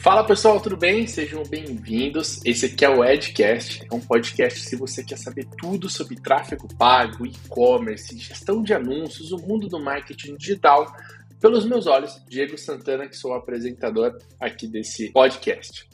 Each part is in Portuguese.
Fala pessoal, tudo bem? Sejam bem-vindos. Esse aqui é o Edcast, é um podcast se você quer saber tudo sobre tráfego pago, e-commerce, gestão de anúncios, o mundo do marketing digital, pelos meus olhos, Diego Santana, que sou o apresentador aqui desse podcast.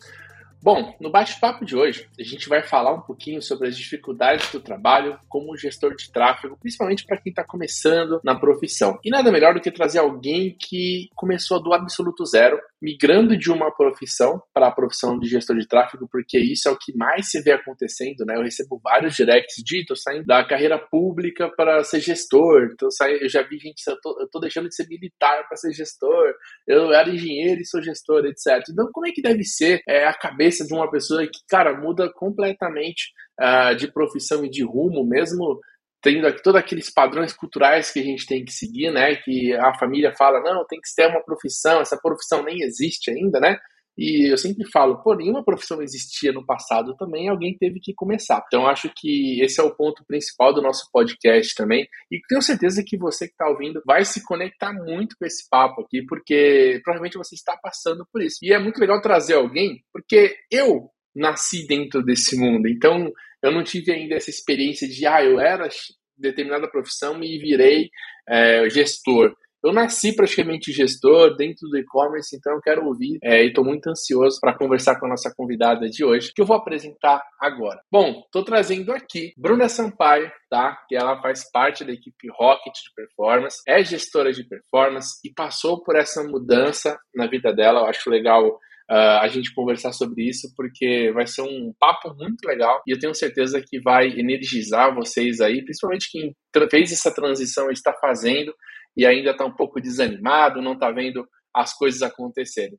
Bom, no bate-papo de hoje, a gente vai falar um pouquinho sobre as dificuldades do trabalho como gestor de tráfego, principalmente para quem está começando na profissão. E nada melhor do que trazer alguém que começou do absoluto zero, migrando de uma profissão para a profissão de gestor de tráfego, porque isso é o que mais se vê acontecendo, né? Eu recebo vários directs de tô saindo da carreira pública para ser gestor, tô saindo, eu já vi gente, eu tô, eu tô deixando de ser militar para ser gestor, eu era engenheiro e sou gestor, etc. Então, como é que deve ser é, a cabeça de uma pessoa que, cara, muda completamente uh, de profissão e de rumo, mesmo tendo todos aqueles padrões culturais que a gente tem que seguir, né? Que a família fala, não, tem que ter uma profissão, essa profissão nem existe ainda, né? E eu sempre falo, pô, nenhuma profissão existia no passado também, alguém teve que começar. Então acho que esse é o ponto principal do nosso podcast também. E tenho certeza que você que está ouvindo vai se conectar muito com esse papo aqui, porque provavelmente você está passando por isso. E é muito legal trazer alguém, porque eu nasci dentro desse mundo. Então eu não tive ainda essa experiência de, ah, eu era determinada profissão e virei é, gestor. Eu nasci praticamente gestor dentro do e-commerce, então eu quero ouvir é, e estou muito ansioso para conversar com a nossa convidada de hoje, que eu vou apresentar agora. Bom, estou trazendo aqui Bruna Sampaio, tá? Que ela faz parte da equipe Rocket de Performance, é gestora de performance e passou por essa mudança na vida dela. Eu acho legal Uh, a gente conversar sobre isso, porque vai ser um papo muito legal e eu tenho certeza que vai energizar vocês aí, principalmente quem fez essa transição está fazendo e ainda está um pouco desanimado, não está vendo as coisas acontecerem.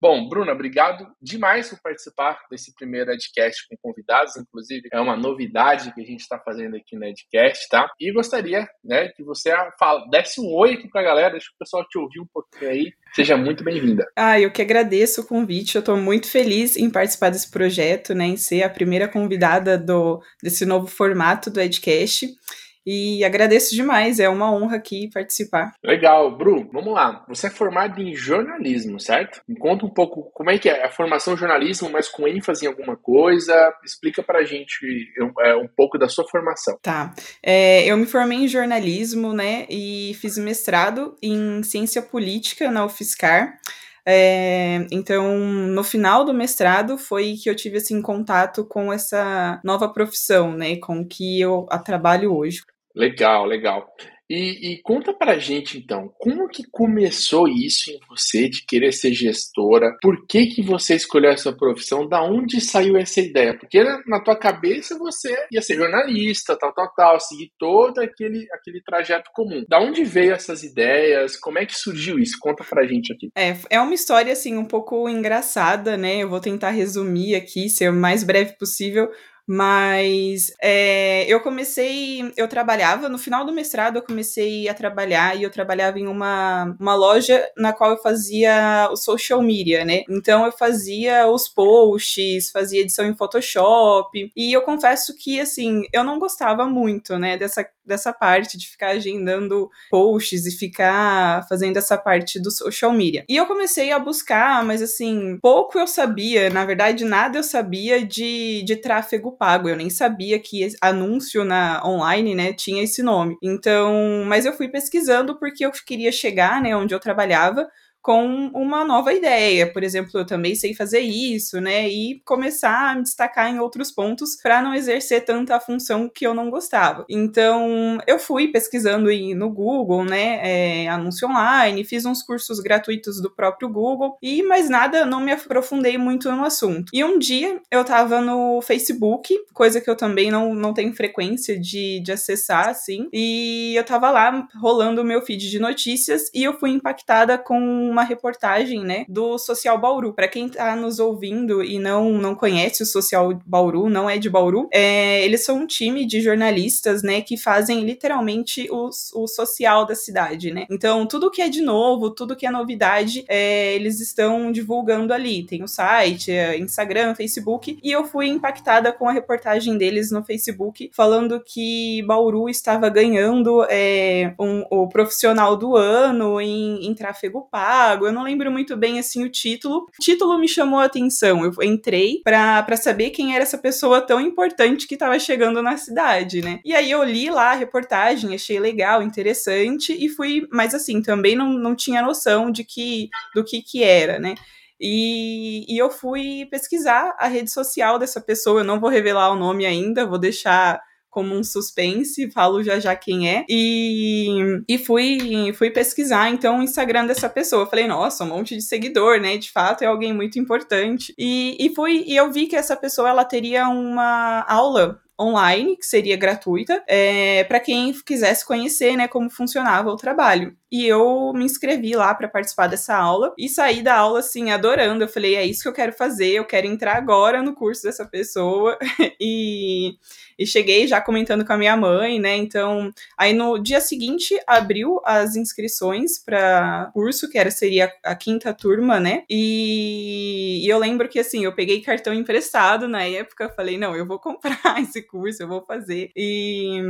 Bom, Bruna, obrigado demais por participar desse primeiro Edcast com convidados, inclusive é uma novidade que a gente está fazendo aqui no Edcast, tá? E gostaria, né, que você desse um oi aqui para a galera, deixa o pessoal te ouvir um pouquinho aí. Seja muito bem-vinda. Ah, eu que agradeço o convite, eu estou muito feliz em participar desse projeto, né, em ser a primeira convidada do, desse novo formato do Edcast. E agradeço demais, é uma honra aqui participar. Legal, Bru, vamos lá. Você é formado em jornalismo, certo? Me conta um pouco como é que é a formação jornalismo, mas com ênfase em alguma coisa. Explica pra gente é, um pouco da sua formação. Tá. É, eu me formei em jornalismo, né, e fiz mestrado em ciência política na UFSCar. É, então, no final do mestrado foi que eu tive assim contato com essa nova profissão, né, com que eu trabalho hoje. Legal, legal. E, e, conta pra gente então, como que começou isso em você de querer ser gestora? Por que que você escolheu essa profissão? Da onde saiu essa ideia? Porque na tua cabeça você ia ser jornalista, tal, tal, tal, seguir todo aquele, aquele trajeto comum. Da onde veio essas ideias? Como é que surgiu isso? Conta pra gente aqui. É, é uma história assim um pouco engraçada, né? Eu vou tentar resumir aqui, ser o mais breve possível mas é, eu comecei, eu trabalhava, no final do mestrado eu comecei a trabalhar e eu trabalhava em uma, uma loja na qual eu fazia o social media, né? Então eu fazia os posts, fazia edição em Photoshop e eu confesso que, assim, eu não gostava muito, né, dessa dessa parte de ficar agendando posts e ficar fazendo essa parte do social media. E eu comecei a buscar, mas assim, pouco eu sabia, na verdade, nada eu sabia de, de tráfego pago. Eu nem sabia que anúncio na online, né, tinha esse nome. Então, mas eu fui pesquisando porque eu queria chegar, né, onde eu trabalhava com uma nova ideia. Por exemplo, eu também sei fazer isso, né? E começar a me destacar em outros pontos para não exercer tanta função que eu não gostava. Então, eu fui pesquisando no Google, né? É, anúncio online, fiz uns cursos gratuitos do próprio Google e mais nada, não me aprofundei muito no assunto. E um dia eu tava no Facebook, coisa que eu também não, não tenho frequência de, de acessar, assim, e eu tava lá rolando o meu feed de notícias e eu fui impactada com uma reportagem, né, do Social Bauru. Para quem tá nos ouvindo e não, não conhece o Social Bauru, não é de Bauru, é, eles são um time de jornalistas, né, que fazem literalmente o, o social da cidade, né. Então, tudo que é de novo, tudo que é novidade, é, eles estão divulgando ali. Tem o site, é, Instagram, Facebook, e eu fui impactada com a reportagem deles no Facebook, falando que Bauru estava ganhando é, um, o profissional do ano em, em tráfego pago, Eu não lembro muito bem assim o título. O título me chamou a atenção. Eu entrei para saber quem era essa pessoa tão importante que estava chegando na cidade, né? E aí eu li lá a reportagem, achei legal, interessante e fui, mas assim, também não, não tinha noção de que do que que era, né? E, e, eu fui pesquisar a rede social dessa pessoa. Eu não vou revelar o nome ainda, vou deixar como um suspense, falo já já quem é. E, e fui, fui pesquisar, então, o Instagram dessa pessoa. Falei, nossa, um monte de seguidor, né? De fato, é alguém muito importante. E, e, fui, e eu vi que essa pessoa, ela teria uma aula online, que seria gratuita, é, para quem quisesse conhecer né, como funcionava o trabalho. E eu me inscrevi lá para participar dessa aula e saí da aula assim, adorando. Eu falei, é isso que eu quero fazer, eu quero entrar agora no curso dessa pessoa. e, e cheguei já comentando com a minha mãe, né? Então, aí no dia seguinte abriu as inscrições para curso, que era seria a quinta turma, né? E, e eu lembro que assim, eu peguei cartão emprestado na época, falei, não, eu vou comprar esse curso, eu vou fazer. E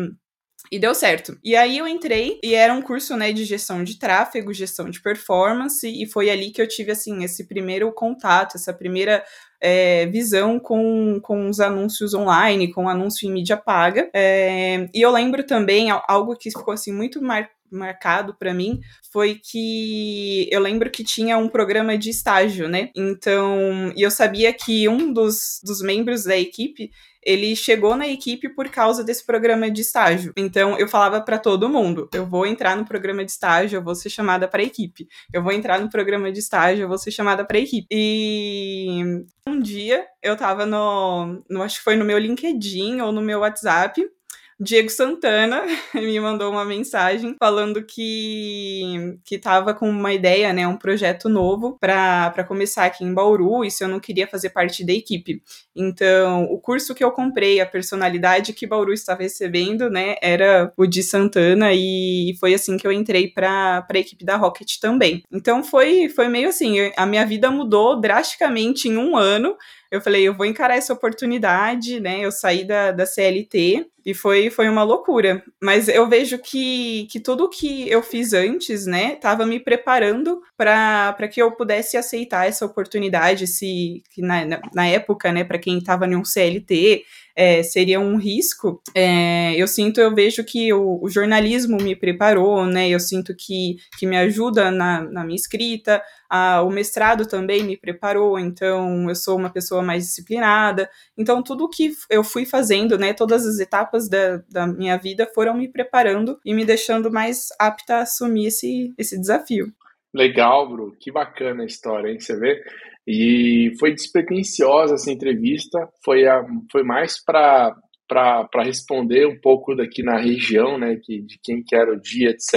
e deu certo. E aí eu entrei e era um curso, né, de gestão de tráfego, gestão de performance, e foi ali que eu tive, assim, esse primeiro contato, essa primeira é, visão com, com os anúncios online, com anúncio em mídia paga. É, e eu lembro também algo que ficou, assim, muito mar marcado para mim foi que eu lembro que tinha um programa de estágio, né? Então, e eu sabia que um dos, dos membros da equipe ele chegou na equipe por causa desse programa de estágio. Então eu falava para todo mundo: eu vou entrar no programa de estágio, eu vou ser chamada para equipe. Eu vou entrar no programa de estágio, eu vou ser chamada para equipe. E um dia eu tava no, no, acho que foi no meu LinkedIn ou no meu WhatsApp, Diego Santana me mandou uma mensagem falando que que estava com uma ideia, né, um projeto novo para começar aqui em Bauru e se eu não queria fazer parte da equipe. Então, o curso que eu comprei, a personalidade que Bauru estava recebendo, né, era o de Santana e foi assim que eu entrei para a equipe da Rocket também. Então, foi foi meio assim, a minha vida mudou drasticamente em um ano eu falei, eu vou encarar essa oportunidade, né? Eu saí da, da CLT e foi, foi uma loucura. Mas eu vejo que, que tudo que eu fiz antes, né, estava me preparando para que eu pudesse aceitar essa oportunidade, se que na, na época, né, para quem estava em um CLT, é, seria um risco, é, eu sinto, eu vejo que o, o, jornalismo me preparou, né? Eu sinto que, que me ajuda na, na minha escrita, a, o mestrado também me preparou, então eu sou uma pessoa mais disciplinada. Então, tudo que eu fui fazendo, né? Todas as etapas da, da minha vida foram me preparando e me deixando mais apta a assumir esse, esse desafio. Legal, Bru, que bacana a história, hein? Você vê? E foi despretensiosa essa entrevista, foi, a, foi mais para responder um pouco daqui na região, né, que, de quem quer o dia, etc.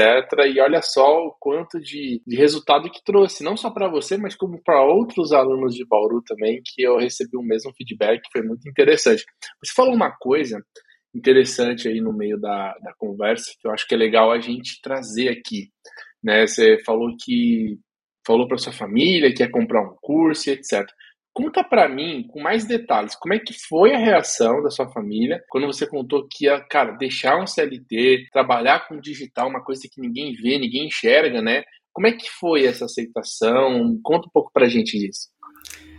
E olha só o quanto de, de resultado que trouxe, não só para você, mas como para outros alunos de Bauru também, que eu recebi o mesmo feedback, foi muito interessante. Você falou uma coisa interessante aí no meio da, da conversa, que eu acho que é legal a gente trazer aqui. Né? Você falou que falou para sua família que ia comprar um curso, etc. Conta para mim, com mais detalhes, como é que foi a reação da sua família quando você contou que ia, cara, deixar um CLT, trabalhar com digital, uma coisa que ninguém vê, ninguém enxerga, né? Como é que foi essa aceitação? Conta um pouco pra gente disso.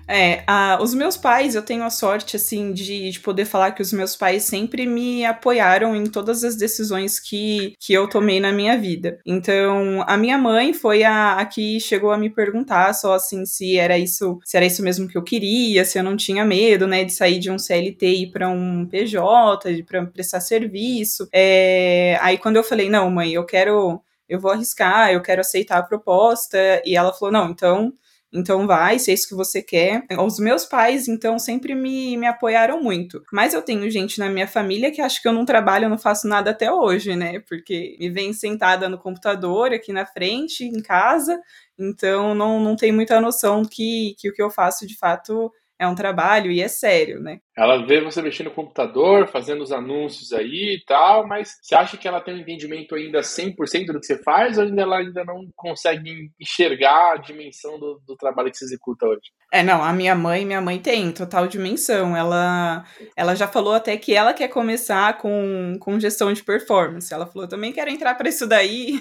É, os meus pais, eu tenho a sorte, assim, de, de poder falar que os meus pais sempre me apoiaram em todas as decisões que, que eu tomei na minha vida. Então, a minha mãe foi a, a que chegou a me perguntar só, assim, se era isso, se era isso mesmo que eu queria, se eu não tinha medo, né, de sair de um CLT e ir para um PJ, para prestar serviço. É, aí, quando eu falei, não, mãe, eu quero eu vou arriscar, eu quero aceitar a proposta. E ela falou: não, então então vai, se é isso que você quer. Os meus pais, então, sempre me, me apoiaram muito. Mas eu tenho gente na minha família que acha que eu não trabalho, eu não faço nada até hoje, né? Porque me vem sentada no computador aqui na frente, em casa, então não, não tem muita noção que, que o que eu faço de fato é um trabalho e é sério, né? Ela vê você mexendo no computador, fazendo os anúncios aí e tal, mas você acha que ela tem um entendimento ainda 100% do que você faz ou ainda ela ainda não consegue enxergar a dimensão do, do trabalho que você executa hoje? É, não, a minha mãe, minha mãe tem total dimensão. Ela, ela já falou até que ela quer começar com, com gestão de performance. Ela falou, também quero entrar para isso daí.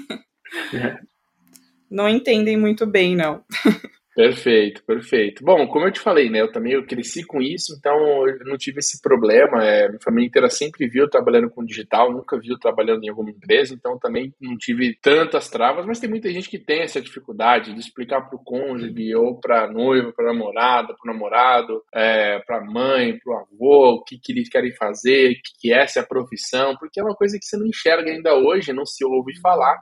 É. não entendem muito bem, não. Perfeito, perfeito. Bom, como eu te falei, né, eu também eu cresci com isso, então eu não tive esse problema. É, minha família inteira sempre viu trabalhando com digital, nunca viu trabalhando em alguma empresa, então também não tive tantas travas, mas tem muita gente que tem essa dificuldade de explicar para o cônjuge ou para noiva, para namorada, para namorado, é, para mãe, para o avô, o que, que eles querem fazer, que, que essa é a profissão, porque é uma coisa que você não enxerga ainda hoje, não se ouve falar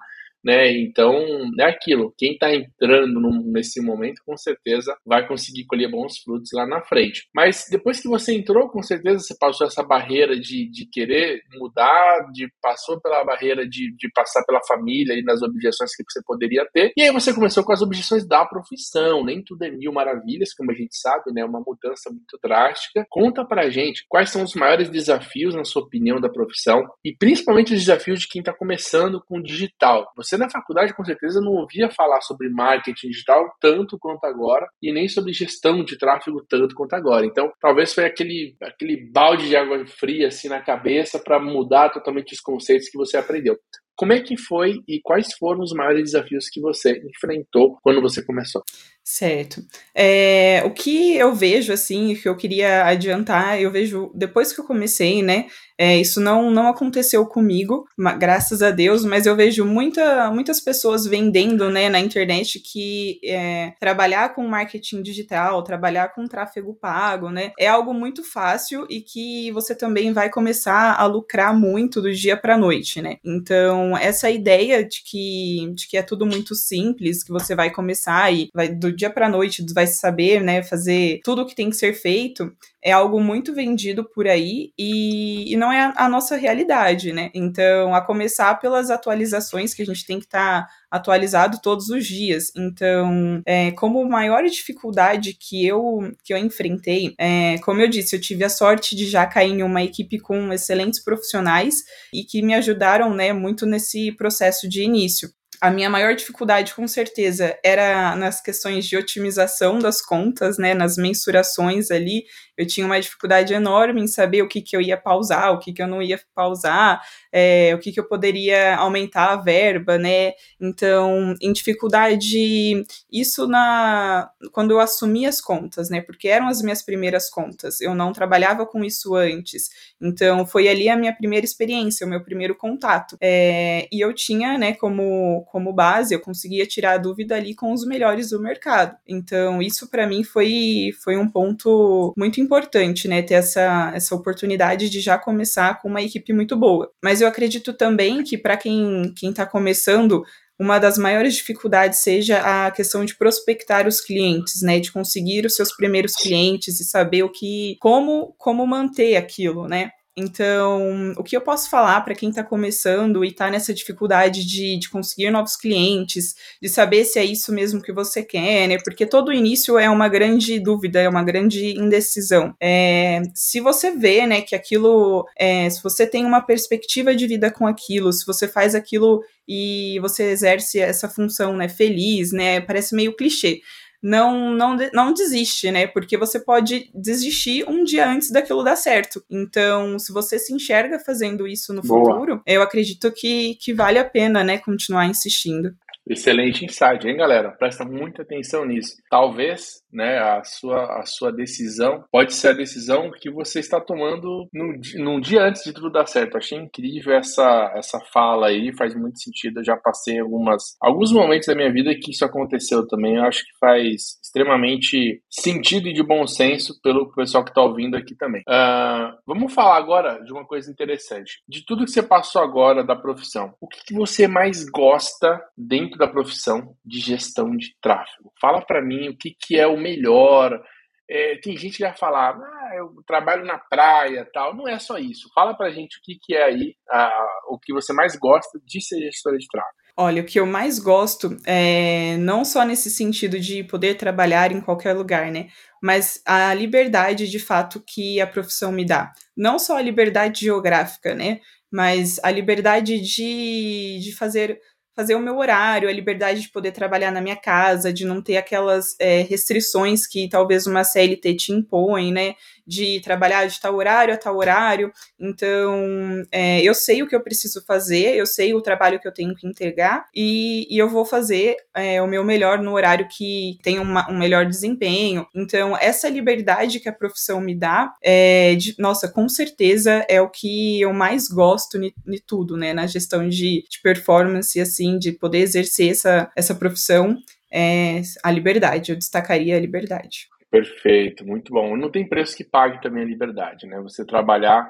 né? Então, é aquilo. Quem está entrando nesse momento, com certeza vai conseguir colher bons frutos lá na frente. Mas depois que você entrou, com certeza você passou essa barreira de, de querer mudar, de passou pela barreira de, de passar pela família e nas objeções que você poderia ter. E aí você começou com as objeções da profissão. Nem tudo é mil maravilhas, como a gente sabe, né? Uma mudança muito drástica. Conta pra gente quais são os maiores desafios, na sua opinião, da profissão e principalmente os desafios de quem está começando com o digital. Você na faculdade, com certeza, não ouvia falar sobre marketing digital tanto quanto agora e nem sobre gestão de tráfego tanto quanto agora. Então, talvez foi aquele, aquele balde de água fria assim na cabeça para mudar totalmente os conceitos que você aprendeu. Como é que foi e quais foram os maiores desafios que você enfrentou quando você começou? Certo. É, o que eu vejo, assim, que eu queria adiantar, eu vejo, depois que eu comecei, né, é, isso não, não aconteceu comigo, graças a Deus, mas eu vejo muita, muitas pessoas vendendo, né, na internet que é, trabalhar com marketing digital, trabalhar com tráfego pago, né, é algo muito fácil e que você também vai começar a lucrar muito do dia para noite, né. Então, essa ideia de que, de que é tudo muito simples, que você vai começar e vai do dia para noite vai saber, né, fazer tudo o que tem que ser feito, é algo muito vendido por aí e, e não é a, a, nossa realidade, né? Então, a começar pelas atualizações que a gente tem que estar tá atualizado todos os dias. Então, é, como maior dificuldade que eu que eu enfrentei, é, como eu disse, eu tive a sorte de já cair em uma equipe com excelentes profissionais e que me ajudaram, né, muito nesse processo de início a minha maior dificuldade, com certeza, era nas questões de otimização das contas, né, nas mensurações ali. Eu tinha uma dificuldade enorme em saber o que, que eu ia pausar, o que, que eu não ia pausar, é, o que, que eu poderia aumentar a verba, né? Então, em dificuldade, isso na quando eu assumi as contas, né? Porque eram as minhas primeiras contas. Eu não trabalhava com isso antes. Então, foi ali a minha primeira experiência, o meu primeiro contato. É, e eu tinha, né, como, como base, eu conseguia tirar a dúvida ali com os melhores do mercado. Então, isso para mim foi, foi um ponto muito importante, né? Ter essa, essa oportunidade de já começar com uma equipe muito boa. Mas eu acredito também que para quem está começando, uma das maiores dificuldades seja a questão de prospectar os clientes, né, de conseguir os seus primeiros clientes e saber o que, como, como manter aquilo, né? Então, o que eu posso falar para quem está começando e está nessa dificuldade de, de conseguir novos clientes, de saber se é isso mesmo que você quer, né? Porque todo início é uma grande dúvida, é uma grande indecisão. É, se você vê, né, que aquilo, é, se você tem uma perspectiva de vida com aquilo, se você faz aquilo e você exerce essa função, né, feliz, né? Parece meio clichê não, não, não desiste, né? Porque você pode desistir um dia antes daquilo dar certo. Então, se você se enxerga fazendo isso no Boa. futuro, eu acredito que, que vale a pena, né, continuar insistindo. Excelente insight, hein, galera? Presta muita atenção nisso. Talvez, né, a sua, a sua decisão pode ser a decisão que você está tomando no, num dia antes de tudo dar certo. Achei incrível essa, essa fala aí, faz muito sentido. Eu já passei algumas, alguns momentos da minha vida que isso aconteceu também. Eu acho que faz extremamente sentido e de bom senso pelo pessoal que está ouvindo aqui também. Uh, vamos falar agora de uma coisa interessante. De tudo que você passou agora da profissão, o que, que você mais gosta dentro da profissão de gestão de tráfego. Fala para mim o que, que é o melhor. É, tem gente que vai falar, ah, eu trabalho na praia tal. Não é só isso. Fala pra gente o que, que é aí a, o que você mais gosta de ser gestora de tráfego. Olha, o que eu mais gosto é não só nesse sentido de poder trabalhar em qualquer lugar, né? Mas a liberdade de fato que a profissão me dá. Não só a liberdade geográfica, né? Mas a liberdade de, de fazer fazer o meu horário, a liberdade de poder trabalhar na minha casa, de não ter aquelas é, restrições que talvez uma CLT te impõe, né? De trabalhar de tal horário a tal horário. Então, é, eu sei o que eu preciso fazer, eu sei o trabalho que eu tenho que entregar e, e eu vou fazer é, o meu melhor no horário que tem uma, um melhor desempenho. Então, essa liberdade que a profissão me dá, é, de, nossa, com certeza é o que eu mais gosto de tudo, né? Na gestão de, de performance, assim, de poder exercer essa, essa profissão, é a liberdade. Eu destacaria a liberdade. Perfeito, muito bom. Não tem preço que pague também a liberdade, né? Você trabalhar,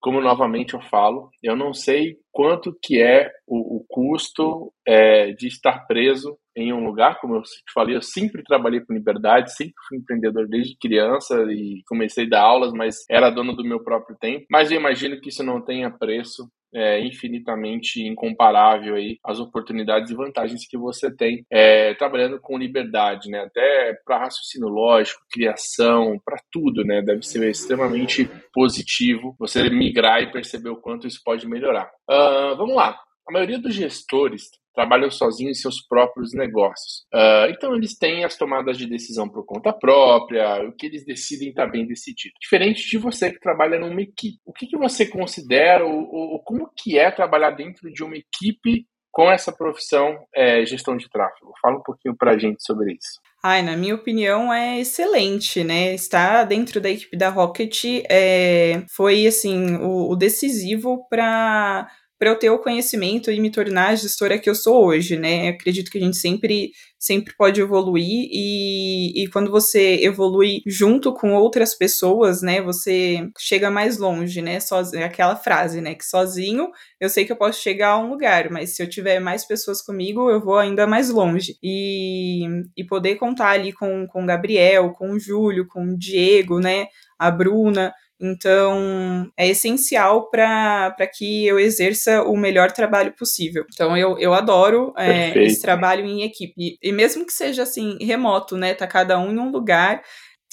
como novamente eu falo, eu não sei quanto que é o, o custo é, de estar preso em um lugar, como eu te falei, eu sempre trabalhei com liberdade, sempre fui empreendedor desde criança e comecei a dar aulas, mas era dono do meu próprio tempo. Mas eu imagino que isso não tenha preço é, infinitamente incomparável aí as oportunidades e vantagens que você tem é, trabalhando com liberdade, né? Até para raciocínio lógico, criação, para tudo, né? Deve ser extremamente positivo você migrar e perceber o quanto isso pode melhorar. Uh, vamos lá. A maioria dos gestores trabalham sozinhos em seus próprios negócios. Uh, então, eles têm as tomadas de decisão por conta própria, o que eles decidem está bem decidido. Diferente de você que trabalha numa equipe. O que, que você considera, ou, ou, como que é trabalhar dentro de uma equipe com essa profissão é, gestão de tráfego? Fala um pouquinho para a gente sobre isso. Ai, na minha opinião, é excelente, né? Estar dentro da equipe da Rocket é, foi, assim, o, o decisivo para para eu ter o conhecimento e me tornar a gestora que eu sou hoje, né? Acredito que a gente sempre, sempre pode evoluir e, e quando você evolui junto com outras pessoas, né? Você chega mais longe, né? Sozinho, é aquela frase, né? Que sozinho eu sei que eu posso chegar a um lugar, mas se eu tiver mais pessoas comigo, eu vou ainda mais longe. E, e poder contar ali com, com o Gabriel, com o Júlio, com o Diego, né? A Bruna, então, é essencial para que eu exerça o melhor trabalho possível. Então, eu, eu adoro é, esse trabalho em equipe. E mesmo que seja assim, remoto, né? Tá cada um em um lugar.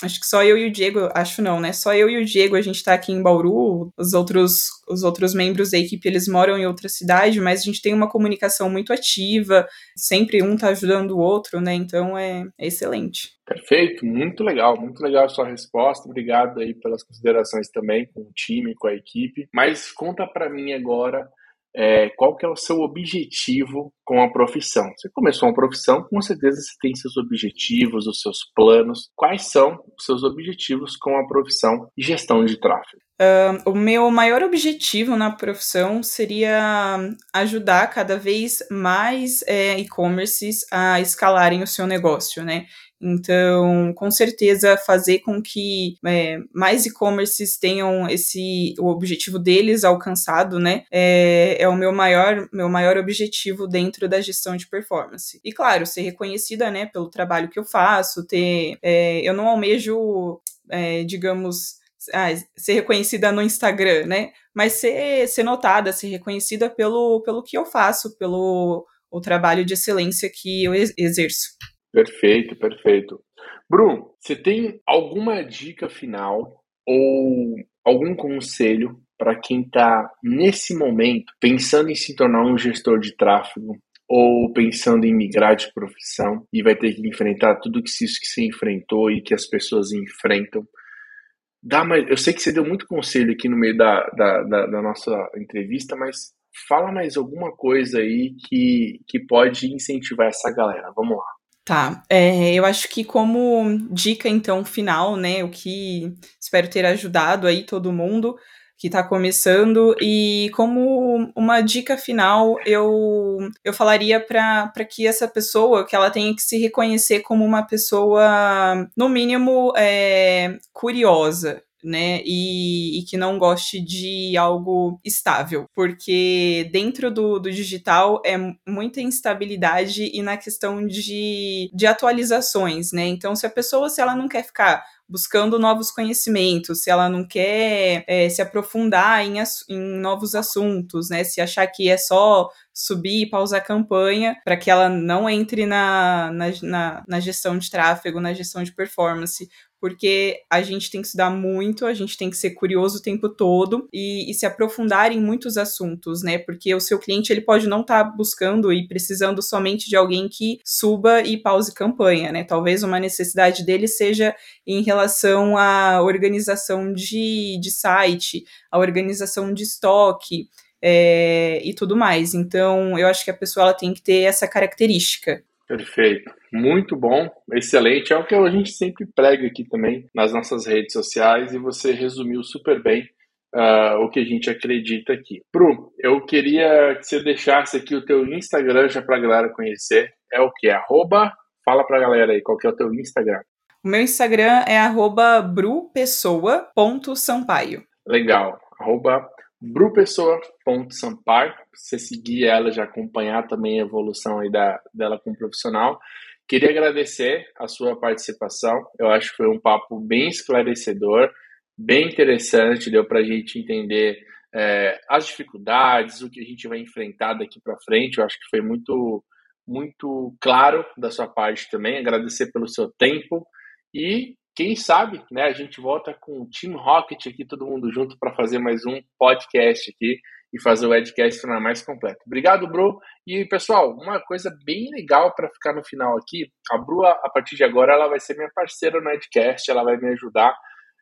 Acho que só eu e o Diego, acho não, né? Só eu e o Diego, a gente tá aqui em Bauru, os outros, os outros membros da equipe, eles moram em outra cidade, mas a gente tem uma comunicação muito ativa, sempre um tá ajudando o outro, né? Então é, é excelente. Perfeito, muito legal, muito legal a sua resposta. Obrigado aí pelas considerações também com o time, com a equipe. Mas conta para mim agora é, qual que é o seu objetivo com a profissão. Você começou uma profissão, com certeza você tem seus objetivos, os seus planos. Quais são os seus objetivos com a profissão de gestão de tráfego? Uh, o meu maior objetivo na profissão seria ajudar cada vez mais é, e-commerces a escalarem o seu negócio, né? Então, com certeza, fazer com que é, mais e-commerces tenham esse o objetivo deles alcançado, né? É, é, o meu maior, meu maior objetivo dentro da gestão de performance. E claro, ser reconhecida, né, pelo trabalho que eu faço, ter. É, eu não almejo, é, digamos. Ah, ser reconhecida no Instagram, né? Mas ser, ser notada, ser reconhecida pelo, pelo que eu faço, pelo o trabalho de excelência que eu exerço. Perfeito, perfeito. Bruno, você tem alguma dica final ou algum conselho para quem está nesse momento pensando em se tornar um gestor de tráfego ou pensando em migrar de profissão e vai ter que enfrentar tudo isso que se enfrentou e que as pessoas enfrentam? Dá mais, eu sei que você deu muito conselho aqui no meio da, da, da, da nossa entrevista, mas fala mais alguma coisa aí que, que pode incentivar essa galera. Vamos lá. Tá, é, eu acho que como dica então final, né, o que espero ter ajudado aí todo mundo que está começando. E como uma dica final eu eu falaria para que essa pessoa que ela tenha que se reconhecer como uma pessoa no mínimo é, curiosa né? E, e, que não goste de algo estável, porque dentro do, do digital é muita instabilidade e na questão de, de atualizações, né? Então, se a pessoa, se ela não quer ficar buscando novos conhecimentos, se ela não quer é, se aprofundar em, em novos assuntos, né? Se achar que é só subir e pausar a campanha para que ela não entre na, na, na, na, gestão de tráfego, na gestão de performance, porque a gente tem que estudar muito, a gente tem que ser curioso o tempo todo e, e se aprofundar em muitos assuntos, né? Porque o seu cliente ele pode não estar tá buscando e precisando somente de alguém que suba e pause campanha, né? Talvez uma necessidade dele seja em relação à organização de, de site, a organização de estoque. É, e tudo mais. Então, eu acho que a pessoa ela tem que ter essa característica. Perfeito. Muito bom, excelente. É o que a gente sempre prega aqui também nas nossas redes sociais e você resumiu super bem uh, o que a gente acredita aqui. Bru, eu queria que você deixasse aqui o teu Instagram já para a galera conhecer. É o que? Arroba? Fala para a galera aí qual que é o teu Instagram. O meu Instagram é arroba brupessoa.sampaio. Legal. Arroba brupessoa.sampaio. Você seguir ela, já acompanhar também a evolução aí da, dela como profissional. Queria agradecer a sua participação. Eu acho que foi um papo bem esclarecedor, bem interessante, deu para a gente entender é, as dificuldades, o que a gente vai enfrentar daqui para frente. Eu acho que foi muito, muito claro da sua parte também. Agradecer pelo seu tempo e quem sabe, né, a gente volta com o Team Rocket aqui, todo mundo junto, para fazer mais um podcast aqui e fazer o Edcast tornar mais completo. Obrigado, Bru. E, pessoal, uma coisa bem legal para ficar no final aqui, a Bru, a partir de agora, ela vai ser minha parceira no Edcast, ela vai me ajudar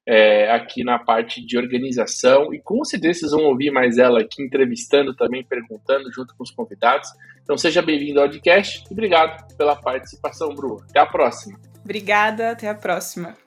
é, aqui na parte de organização e com certeza vocês vão ouvir mais ela aqui entrevistando também, perguntando junto com os convidados. Então seja bem-vindo ao podcast e obrigado pela participação, Bru. Até a próxima. Obrigada, até a próxima.